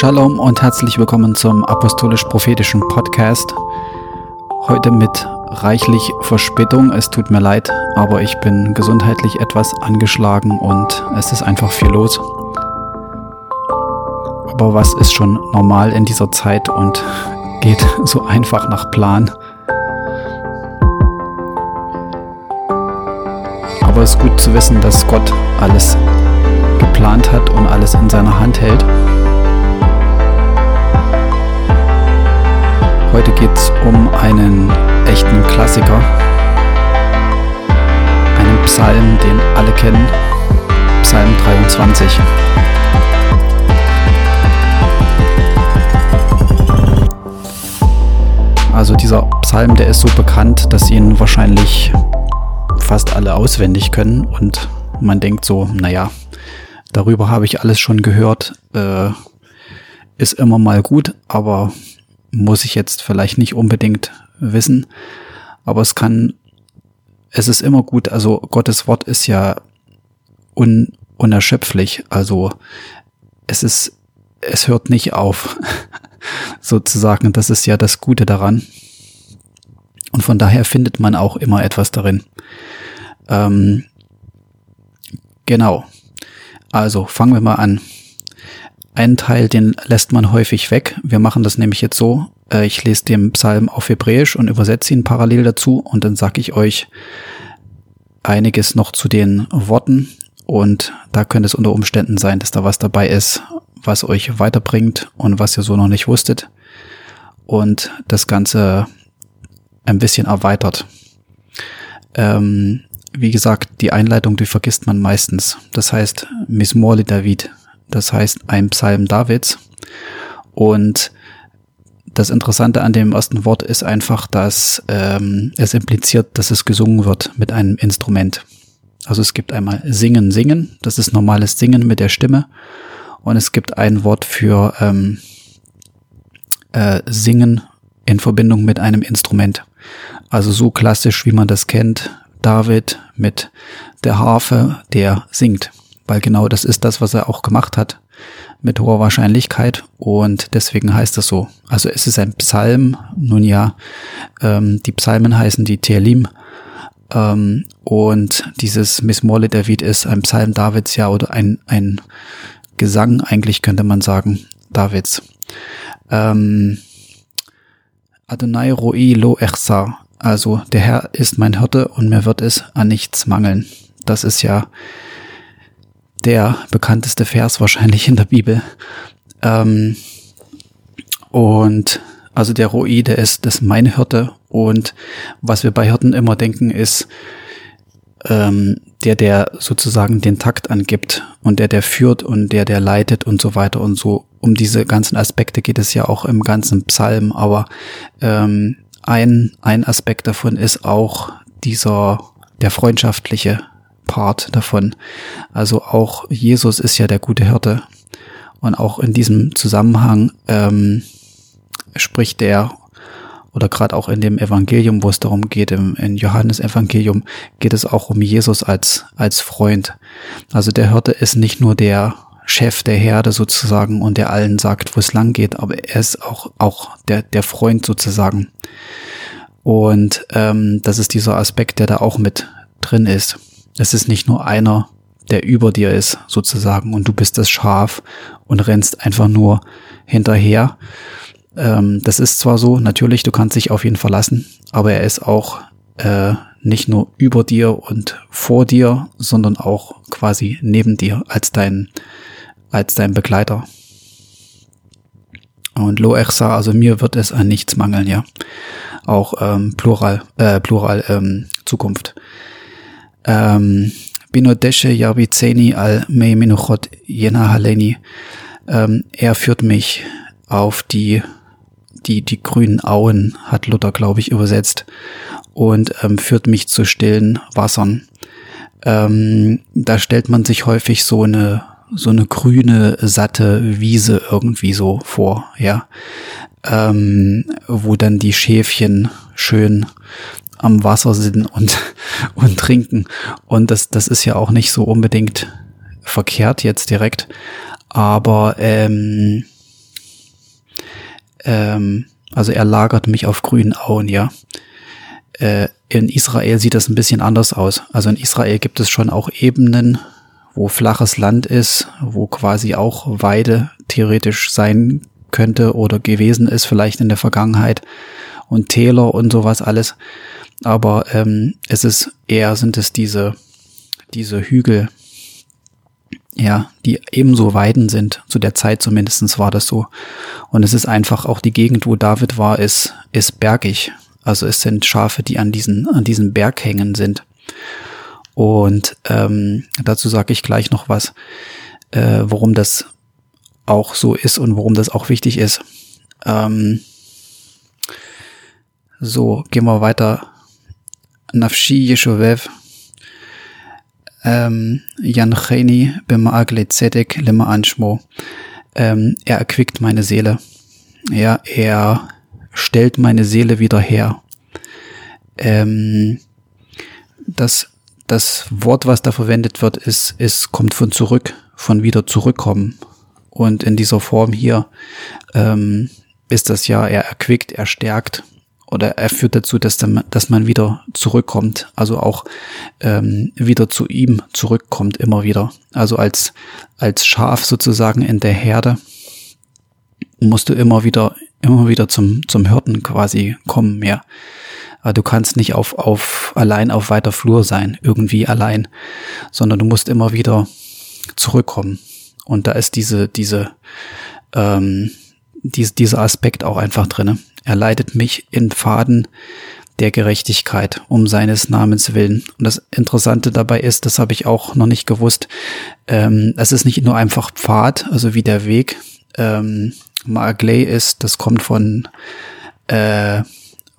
Shalom und herzlich willkommen zum apostolisch-prophetischen Podcast. Heute mit reichlich Verspätung. Es tut mir leid, aber ich bin gesundheitlich etwas angeschlagen und es ist einfach viel los. Aber was ist schon normal in dieser Zeit und geht so einfach nach Plan? Aber es ist gut zu wissen, dass Gott alles geplant hat und alles in seiner Hand hält. Heute geht es um einen echten Klassiker, einen Psalm, den alle kennen, Psalm 23. Also dieser Psalm, der ist so bekannt, dass ihn wahrscheinlich fast alle auswendig können. Und man denkt so, naja, darüber habe ich alles schon gehört, äh, ist immer mal gut, aber muss ich jetzt vielleicht nicht unbedingt wissen, aber es kann, es ist immer gut, also Gottes Wort ist ja un, unerschöpflich, also es ist, es hört nicht auf, sozusagen, das ist ja das Gute daran. Und von daher findet man auch immer etwas darin. Ähm, genau. Also fangen wir mal an. Ein Teil, den lässt man häufig weg. Wir machen das nämlich jetzt so. Äh, ich lese den Psalm auf Hebräisch und übersetze ihn parallel dazu und dann sage ich euch einiges noch zu den Worten und da könnte es unter Umständen sein, dass da was dabei ist, was euch weiterbringt und was ihr so noch nicht wusstet und das Ganze ein bisschen erweitert. Ähm, wie gesagt, die Einleitung, die vergisst man meistens. Das heißt, Mismorli David, das heißt ein Psalm Davids. Und das Interessante an dem ersten Wort ist einfach, dass ähm, es impliziert, dass es gesungen wird mit einem Instrument. Also es gibt einmal Singen, Singen, das ist normales Singen mit der Stimme. Und es gibt ein Wort für ähm, äh, Singen in Verbindung mit einem Instrument. Also so klassisch, wie man das kennt, David mit der Harfe, der singt weil genau das ist das, was er auch gemacht hat mit hoher Wahrscheinlichkeit und deswegen heißt das so. Also es ist ein Psalm, nun ja, ähm, die Psalmen heißen die Telim ähm, und dieses Mismole David ist ein Psalm Davids ja oder ein, ein Gesang eigentlich könnte man sagen, Davids. Ähm, Adonai Roi Lo Echsa, also der Herr ist mein Hirte und mir wird es an nichts mangeln. Das ist ja der bekannteste Vers wahrscheinlich in der Bibel. Ähm, und also der Roi, ist das meine Hirte. Und was wir bei Hirten immer denken, ist ähm, der, der sozusagen den Takt angibt und der, der führt und der, der leitet und so weiter und so. Um diese ganzen Aspekte geht es ja auch im ganzen Psalm, aber ähm, ein, ein Aspekt davon ist auch dieser, der freundschaftliche Part davon. Also auch Jesus ist ja der gute Hirte. Und auch in diesem Zusammenhang ähm, spricht er, oder gerade auch in dem Evangelium, wo es darum geht, im in Johannes Evangelium, geht es auch um Jesus als, als Freund. Also der Hirte ist nicht nur der Chef der Herde sozusagen und der allen sagt, wo es lang geht, aber er ist auch, auch der, der Freund sozusagen. Und ähm, das ist dieser Aspekt, der da auch mit drin ist. Es ist nicht nur einer, der über dir ist, sozusagen, und du bist das Schaf und rennst einfach nur hinterher. Ähm, das ist zwar so, natürlich, du kannst dich auf ihn verlassen, aber er ist auch äh, nicht nur über dir und vor dir, sondern auch quasi neben dir als dein, als dein Begleiter. Und Lo Echsa, also mir wird es an nichts mangeln, ja. Auch ähm, Plural, äh, Plural ähm, Zukunft. Ähm, Binodeshe Yabizeni al Me Minuchot Yena Haleni. Ähm, er führt mich auf die, die, die grünen Auen, hat Luther, glaube ich, übersetzt, und ähm, führt mich zu stillen Wassern. Ähm, da stellt man sich häufig so eine, so eine grüne, satte Wiese irgendwie so vor, ja, ähm, wo dann die Schäfchen schön am Wasser sind und, und trinken. Und das, das ist ja auch nicht so unbedingt verkehrt jetzt direkt. Aber ähm, ähm, also er lagert mich auf grünen Auen, ja. Äh, in Israel sieht das ein bisschen anders aus. Also in Israel gibt es schon auch Ebenen, wo flaches Land ist, wo quasi auch Weide theoretisch sein könnte oder gewesen ist, vielleicht in der Vergangenheit und Täler und sowas alles. Aber ähm, es ist eher sind es diese diese Hügel, ja, die ebenso Weiden sind. Zu der Zeit zumindestens war das so. Und es ist einfach auch die Gegend, wo David war, ist, ist bergig. Also es sind Schafe, die an diesen, an diesen Berghängen sind. Und ähm, dazu sage ich gleich noch was, äh, warum das auch so ist und warum das auch wichtig ist. Ähm, so, gehen wir weiter. Nafshi Yeshovev ähm, Yancheni b'ma'agle tzedek lema anshmo. Ähm, er erquickt meine Seele. Ja, er stellt meine Seele wieder her. Ähm, das, das Wort, was da verwendet wird, ist, ist, kommt von zurück, von wieder zurückkommen. Und in dieser Form hier ähm, ist das ja, er erquickt, er stärkt, oder er führt dazu, dass, dann, dass man wieder zurückkommt, also auch ähm, wieder zu ihm zurückkommt, immer wieder. Also als, als Schaf sozusagen in der Herde musst du immer wieder, immer wieder zum, zum Hirten quasi kommen, ja. Du kannst nicht auf, auf, allein auf weiter Flur sein, irgendwie allein, sondern du musst immer wieder zurückkommen. Und da ist diese, diese, ähm, dies, dieser Aspekt auch einfach drinne. Er leitet mich in Pfaden der Gerechtigkeit um seines Namens willen. Und das Interessante dabei ist, das habe ich auch noch nicht gewusst, ähm, es ist nicht nur einfach Pfad, also wie der Weg. Ähm, Maagley ist, das kommt von äh,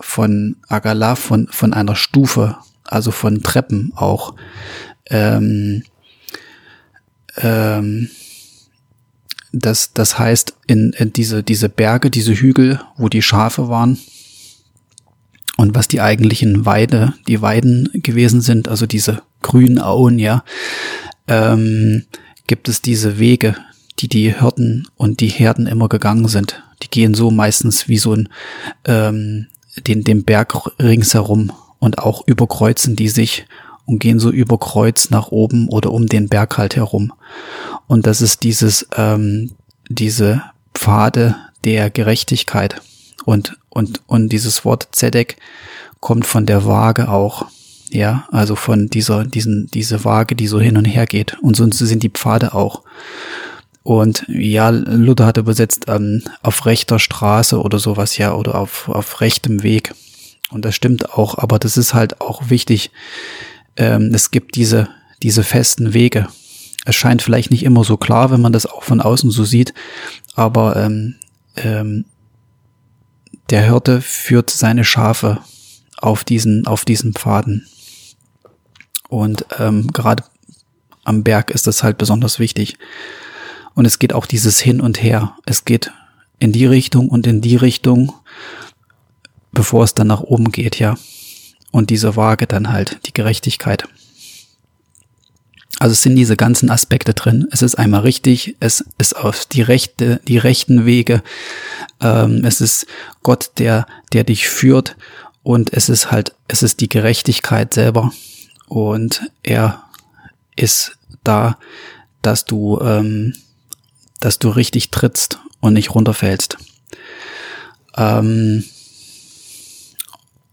von Agala, von von einer Stufe, also von Treppen auch. Ähm, ähm, das, das heißt, in, in diese, diese Berge, diese Hügel, wo die Schafe waren und was die eigentlichen Weide, die Weiden gewesen sind, also diese grünen Auen, ja, ähm, gibt es diese Wege, die die Hirten und die Herden immer gegangen sind. Die gehen so meistens wie so ein, ähm, den, den Berg ringsherum und auch überkreuzen die sich und gehen so über Kreuz nach oben oder um den Berg halt herum. Und das ist dieses, ähm, diese Pfade der Gerechtigkeit. Und, und, und dieses Wort Zedek kommt von der Waage auch. Ja, also von dieser, diesen, diese Waage, die so hin und her geht. Und so sind die Pfade auch. Und ja, Luther hat übersetzt ähm, auf rechter Straße oder sowas, ja, oder auf, auf rechtem Weg. Und das stimmt auch, aber das ist halt auch wichtig. Ähm, es gibt diese, diese festen Wege. Es scheint vielleicht nicht immer so klar, wenn man das auch von außen so sieht, aber ähm, ähm, der Hirte führt seine Schafe auf diesen, auf diesen Pfaden. Und ähm, gerade am Berg ist das halt besonders wichtig. Und es geht auch dieses Hin und Her. Es geht in die Richtung und in die Richtung, bevor es dann nach oben geht, ja. Und diese Waage dann halt, die Gerechtigkeit. Also es sind diese ganzen Aspekte drin. Es ist einmal richtig, es ist auf die rechte, die rechten Wege. Ähm, es ist Gott, der, der dich führt. Und es ist halt, es ist die Gerechtigkeit selber. Und er ist da, dass du, ähm, dass du richtig trittst und nicht runterfällst. Ähm,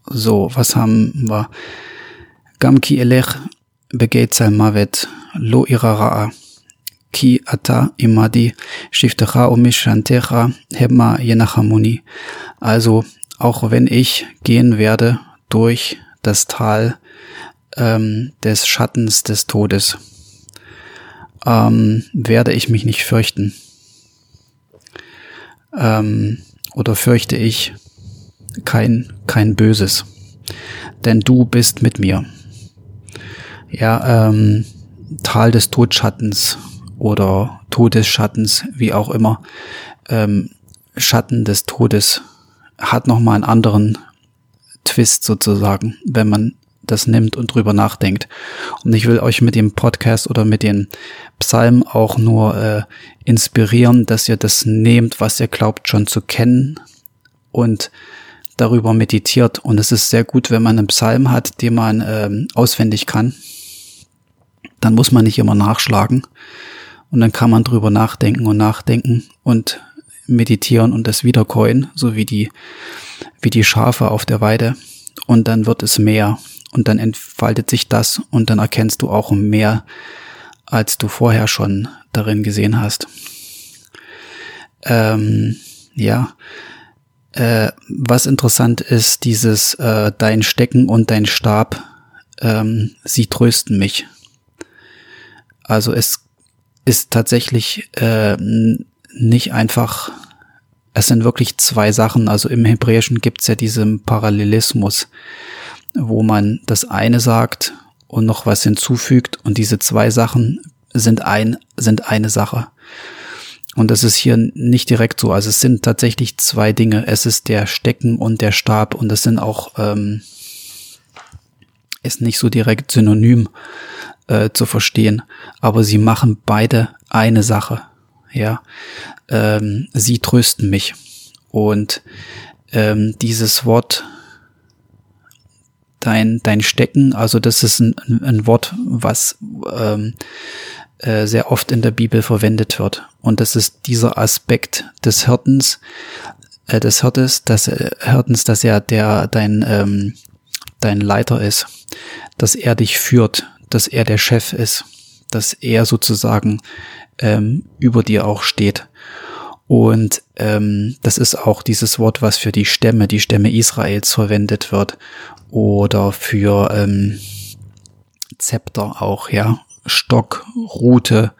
so, was haben wir? Gam elech begeitzal mavet lo irara'a ki ata imadi shiftecha umishantecha hebma jenachamuni. Also, auch wenn ich gehen werde durch das Tal ähm, des Schattens des Todes, ähm, werde ich mich nicht fürchten. Ähm, oder fürchte ich kein, kein Böses, denn du bist mit mir ja, ähm, Tal des Todschattens oder Todesschattens, wie auch immer, ähm, Schatten des Todes hat nochmal einen anderen Twist sozusagen, wenn man das nimmt und drüber nachdenkt. Und ich will euch mit dem Podcast oder mit den Psalmen auch nur äh, inspirieren, dass ihr das nehmt, was ihr glaubt schon zu kennen und darüber meditiert. Und es ist sehr gut, wenn man einen Psalm hat, den man ähm, auswendig kann. Dann muss man nicht immer nachschlagen. Und dann kann man drüber nachdenken und nachdenken und meditieren und das wiederkäuen, so wie die, wie die Schafe auf der Weide. Und dann wird es mehr. Und dann entfaltet sich das und dann erkennst du auch mehr, als du vorher schon darin gesehen hast. Ähm, ja, äh, was interessant ist, dieses äh, dein Stecken und dein Stab, ähm, sie trösten mich. Also es ist tatsächlich äh, nicht einfach, es sind wirklich zwei Sachen. Also im Hebräischen gibt es ja diesen Parallelismus, wo man das eine sagt und noch was hinzufügt und diese zwei Sachen sind ein, sind eine Sache. Und das ist hier nicht direkt so. Also es sind tatsächlich zwei Dinge. Es ist der Stecken und der Stab und das sind auch, ähm, ist nicht so direkt synonym äh, zu verstehen. Aber sie machen beide eine Sache. Ja, ähm, sie trösten mich. Und ähm, dieses Wort dein, dein Stecken, also das ist ein, ein Wort, was ähm, äh, sehr oft in der Bibel verwendet wird. Und das ist dieser Aspekt des Hirtens, äh, des Hirtes, des äh, Hirtens, dass er der dein, ähm, dein Leiter ist, dass er dich führt, dass er der Chef ist, dass er sozusagen ähm, über dir auch steht. Und ähm, das ist auch dieses Wort, was für die Stämme, die Stämme Israels verwendet wird oder für ähm, Zepter auch, ja. Stock, Rute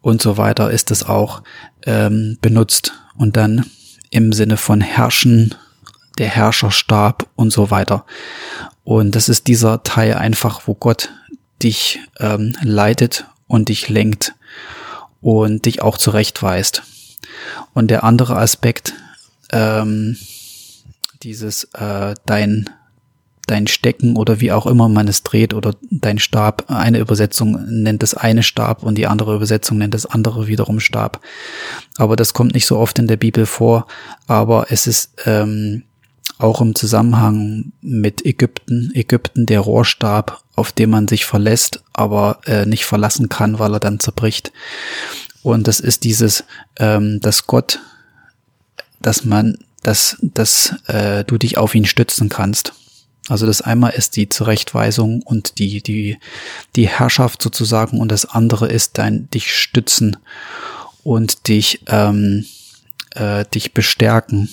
und so weiter ist es auch ähm, benutzt. Und dann im Sinne von Herrschen, der Herrscherstab und so weiter. Und das ist dieser Teil einfach, wo Gott dich ähm, leitet und dich lenkt und dich auch zurechtweist. Und der andere Aspekt, ähm, dieses äh, dein dein Stecken oder wie auch immer man es dreht oder dein Stab. Eine Übersetzung nennt es eine Stab und die andere Übersetzung nennt es andere wiederum Stab. Aber das kommt nicht so oft in der Bibel vor, aber es ist ähm, auch im Zusammenhang mit Ägypten, Ägypten der Rohrstab, auf den man sich verlässt, aber äh, nicht verlassen kann, weil er dann zerbricht. Und das ist dieses, ähm, dass Gott, dass man, dass, dass äh, du dich auf ihn stützen kannst. Also das einmal ist die Zurechtweisung und die, die, die Herrschaft sozusagen und das andere ist dein dich stützen und dich, ähm, äh, dich bestärken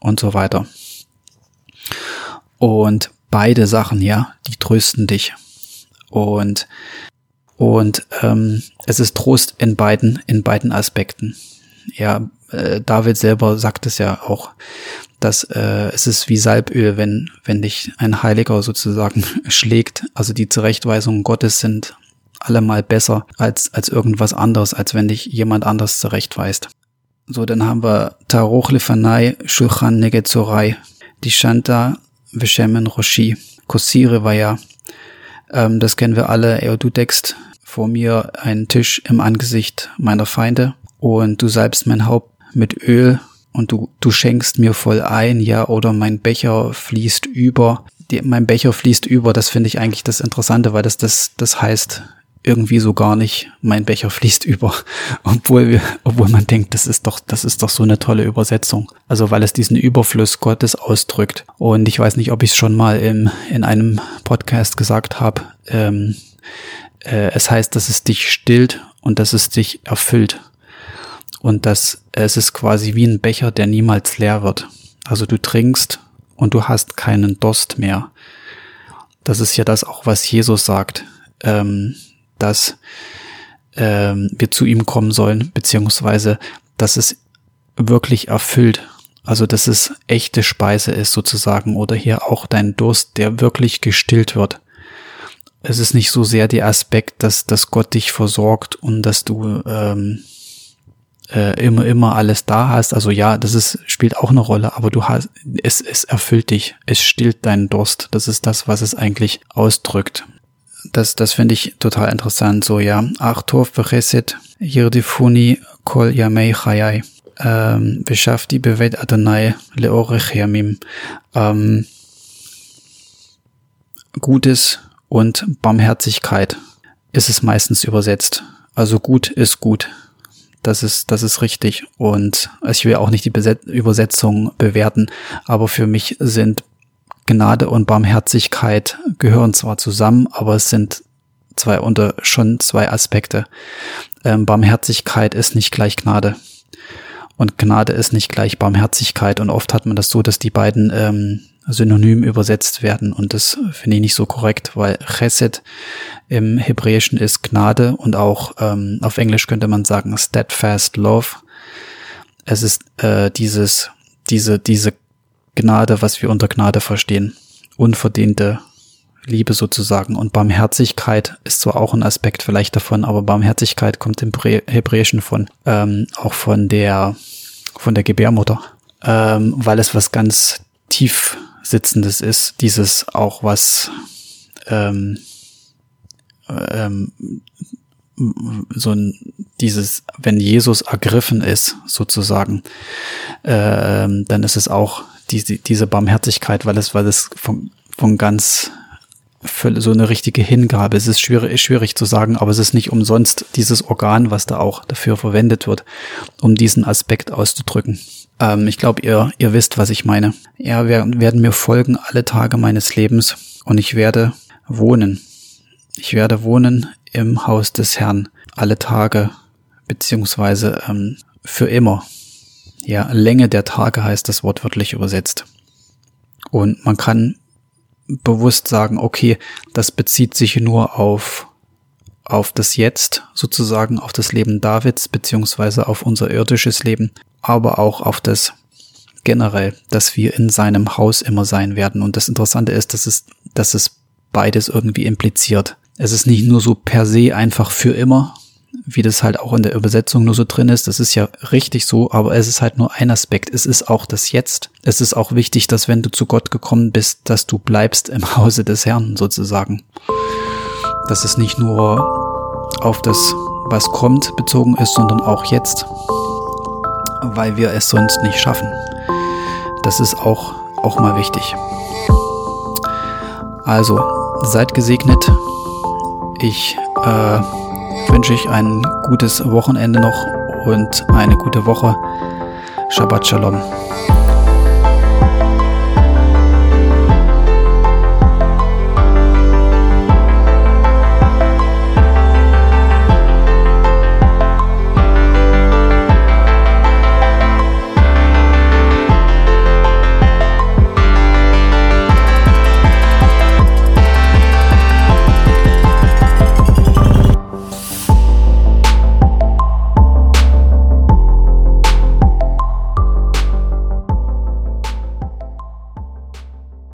und so weiter. Und beide Sachen, ja, die trösten dich. Und, und ähm, es ist Trost in beiden, in beiden Aspekten. Ja, äh, David selber sagt es ja auch, dass äh, es ist wie Salböl, wenn, wenn dich ein Heiliger sozusagen schlägt. Also die Zurechtweisungen Gottes sind allemal besser als, als irgendwas anderes, als wenn dich jemand anders zurechtweist. So, dann haben wir Taroch Lefanai Shulchan Negetzorai, die Shanta Veshemen Roshi, Kosire Vaya. Ähm, das kennen wir alle. Er, du deckst vor mir einen Tisch im Angesicht meiner Feinde und du salbst mein Haupt mit Öl und du, du schenkst mir voll ein, ja, oder mein Becher fließt über. Die, mein Becher fließt über, das finde ich eigentlich das Interessante, weil das, das, das heißt irgendwie so gar nicht, mein Becher fließt über, obwohl wir, obwohl man denkt, das ist doch, das ist doch so eine tolle Übersetzung. Also weil es diesen Überfluss Gottes ausdrückt. Und ich weiß nicht, ob ich es schon mal im, in einem Podcast gesagt habe. Ähm, äh, es heißt, dass es dich stillt und dass es dich erfüllt und dass es ist quasi wie ein Becher, der niemals leer wird. Also du trinkst und du hast keinen Durst mehr. Das ist ja das auch, was Jesus sagt, ähm, dass ähm, wir zu ihm kommen sollen, beziehungsweise dass es wirklich erfüllt. Also dass es echte Speise ist sozusagen oder hier auch dein Durst, der wirklich gestillt wird. Es ist nicht so sehr der Aspekt, dass, dass Gott dich versorgt und dass du ähm, äh, immer, immer alles da hast. Also ja, das ist, spielt auch eine Rolle, aber du hast, es, es erfüllt dich, es stillt deinen Durst. Das ist das, was es eigentlich ausdrückt. Das, das finde ich total interessant. So, ja. Achtor Bereset Yirdifuni Kol Yamei Chayai. ähm, Beschafti Bevet Adonai Leorech Yamim. Ähm, Gutes und Barmherzigkeit ist es meistens übersetzt. Also gut ist gut. Das ist, das ist richtig. Und ich will auch nicht die Beset Übersetzung bewerten, aber für mich sind Gnade und Barmherzigkeit gehören zwar zusammen, aber es sind zwei unter schon zwei Aspekte. Ähm, Barmherzigkeit ist nicht gleich Gnade. Und Gnade ist nicht gleich Barmherzigkeit. Und oft hat man das so, dass die beiden ähm, synonym übersetzt werden. Und das finde ich nicht so korrekt, weil Chesed im Hebräischen ist Gnade und auch ähm, auf Englisch könnte man sagen steadfast love. Es ist äh, dieses, diese, diese Gnade, was wir unter Gnade verstehen. Unverdiente Liebe sozusagen. Und Barmherzigkeit ist zwar auch ein Aspekt vielleicht davon, aber Barmherzigkeit kommt im Hebräischen von, ähm, auch von der, von der Gebärmutter, ähm, weil es was ganz tief sitzendes ist. Dieses auch was, ähm, ähm, so ein, dieses, wenn Jesus ergriffen ist, sozusagen, ähm, dann ist es auch diese, diese Barmherzigkeit, weil es, weil es von, von ganz so eine richtige Hingabe. Es ist schwierig, schwierig zu sagen, aber es ist nicht umsonst dieses Organ, was da auch dafür verwendet wird, um diesen Aspekt auszudrücken. Ähm, ich glaube, ihr, ihr wisst, was ich meine. Ja, werden, werden mir folgen alle Tage meines Lebens und ich werde wohnen. Ich werde wohnen im Haus des Herrn alle Tage, beziehungsweise ähm, für immer. Ja, Länge der Tage heißt das wortwörtlich übersetzt. Und man kann bewusst sagen, okay, das bezieht sich nur auf, auf das Jetzt, sozusagen auf das Leben Davids, beziehungsweise auf unser irdisches Leben, aber auch auf das generell, dass wir in seinem Haus immer sein werden. Und das Interessante ist, dass es, dass es beides irgendwie impliziert. Es ist nicht nur so per se einfach für immer, wie das halt auch in der Übersetzung nur so drin ist. Das ist ja richtig so, aber es ist halt nur ein Aspekt. Es ist auch das Jetzt. Es ist auch wichtig, dass wenn du zu Gott gekommen bist, dass du bleibst im Hause des Herrn sozusagen. Dass es nicht nur auf das, was kommt, bezogen ist, sondern auch jetzt, weil wir es sonst nicht schaffen. Das ist auch, auch mal wichtig. Also, seid gesegnet. Ich äh, wünsche ich ein gutes Wochenende noch und eine gute Woche. Shabbat Shalom.